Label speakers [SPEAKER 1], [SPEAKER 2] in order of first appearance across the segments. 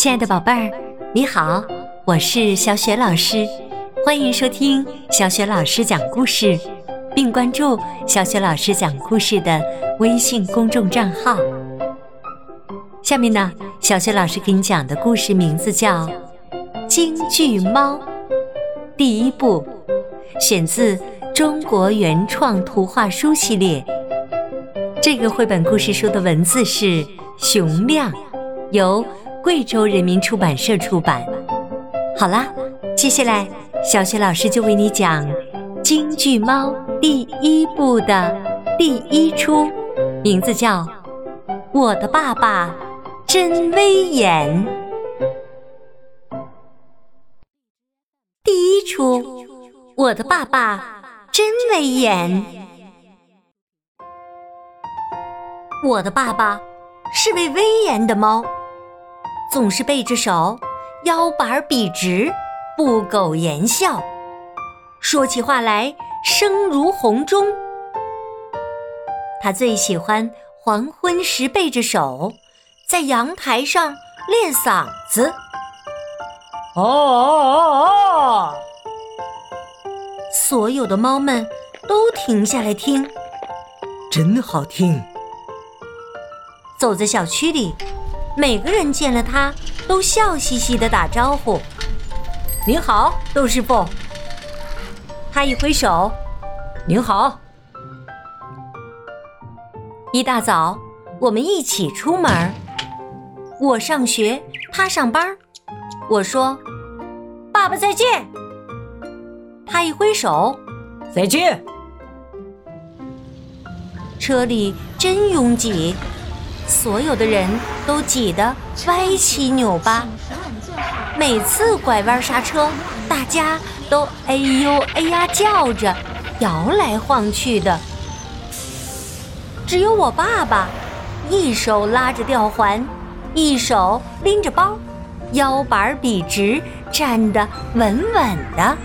[SPEAKER 1] 亲爱的宝贝儿，你好，我是小雪老师，欢迎收听小雪老师讲故事，并关注小雪老师讲故事的微信公众账号。下面呢，小雪老师给你讲的故事名字叫《京剧猫》，第一部，选自中国原创图画书系列。这个绘本故事书的文字是熊亮，由。贵州人民出版社出版。好啦，接下来小雪老师就为你讲《京剧猫》第一部的第一出，名字叫《我的爸爸真威严》。第一出，《我的爸爸真威严》。我的爸爸是位威严的猫。总是背着手，腰板笔直，不苟言笑，说起话来声如洪钟。他最喜欢黄昏时背着手，在阳台上练嗓子。哦哦哦哦！所有的猫们都停下来听，
[SPEAKER 2] 真好听。
[SPEAKER 1] 走在小区里。每个人见了他，都笑嘻嘻的打招呼：“您好，窦师傅。”他一挥手：“您好。”一大早，我们一起出门。我上学，他上班。我说：“爸爸再见。”他一挥手：“
[SPEAKER 2] 再见。”
[SPEAKER 1] 车里真拥挤。所有的人都挤得歪七扭八，每次拐弯刹车，大家都哎呦哎呀叫着，摇来晃去的。只有我爸爸，一手拉着吊环，一手拎着包，腰板笔直，站得稳稳的。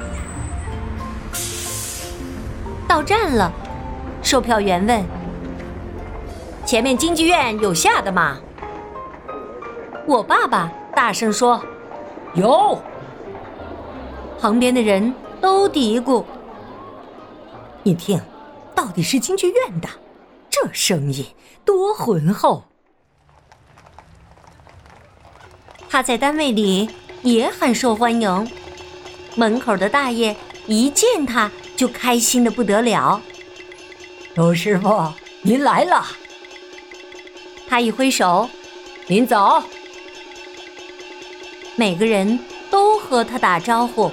[SPEAKER 1] 到站了，售票员问。前面京剧院有下的吗？我爸爸大声说：“
[SPEAKER 2] 有。”
[SPEAKER 1] 旁边的人都嘀咕：“你听，到底是京剧院的，这声音多浑厚。”他在单位里也很受欢迎，门口的大爷一见他就开心的不得了。
[SPEAKER 2] 周师傅，您来了。
[SPEAKER 1] 他一挥手，
[SPEAKER 2] 您早。
[SPEAKER 1] 每个人都和他打招呼。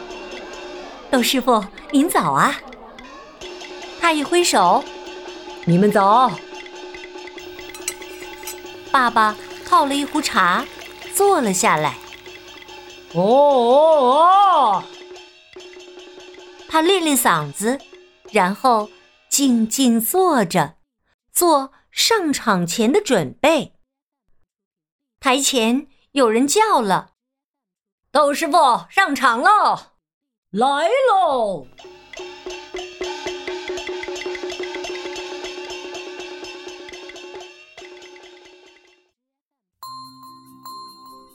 [SPEAKER 1] 窦师傅，您早啊。他一挥手，
[SPEAKER 2] 你们走。
[SPEAKER 1] 爸爸泡了一壶茶，坐了下来。
[SPEAKER 2] 哦哦哦！
[SPEAKER 1] 他练练嗓子，然后静静坐着，做。上场前的准备。台前有人叫了：“窦师傅上场喽，
[SPEAKER 2] 来喽！”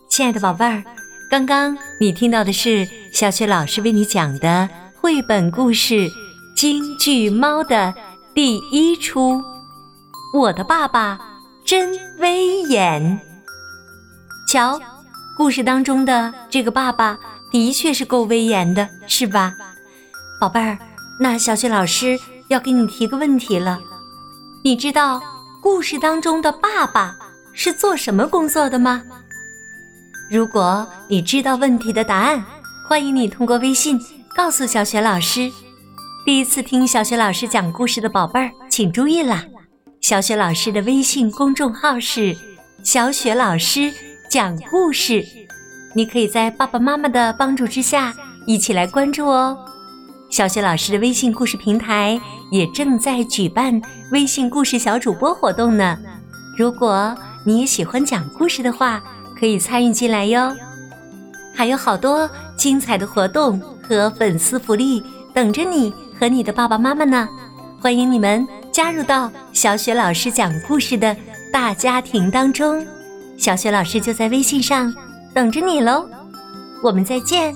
[SPEAKER 1] 亲爱的宝贝儿，刚刚你听到的是小雪老师为你讲的绘本故事《京剧猫》的第一出。我的爸爸真威严。瞧，故事当中的这个爸爸的确是够威严的，是吧？宝贝儿，那小雪老师要给你提个问题了。你知道故事当中的爸爸是做什么工作的吗？如果你知道问题的答案，欢迎你通过微信告诉小雪老师。第一次听小雪老师讲故事的宝贝儿，请注意啦！小雪老师的微信公众号是“小雪老师讲故事”，你可以在爸爸妈妈的帮助之下一起来关注哦。小雪老师的微信故事平台也正在举办微信故事小主播活动呢。如果你也喜欢讲故事的话，可以参与进来哟。还有好多精彩的活动和粉丝福利等着你和你的爸爸妈妈呢，欢迎你们。加入到小雪老师讲故事的大家庭当中，小雪老师就在微信上等着你喽。我们再见。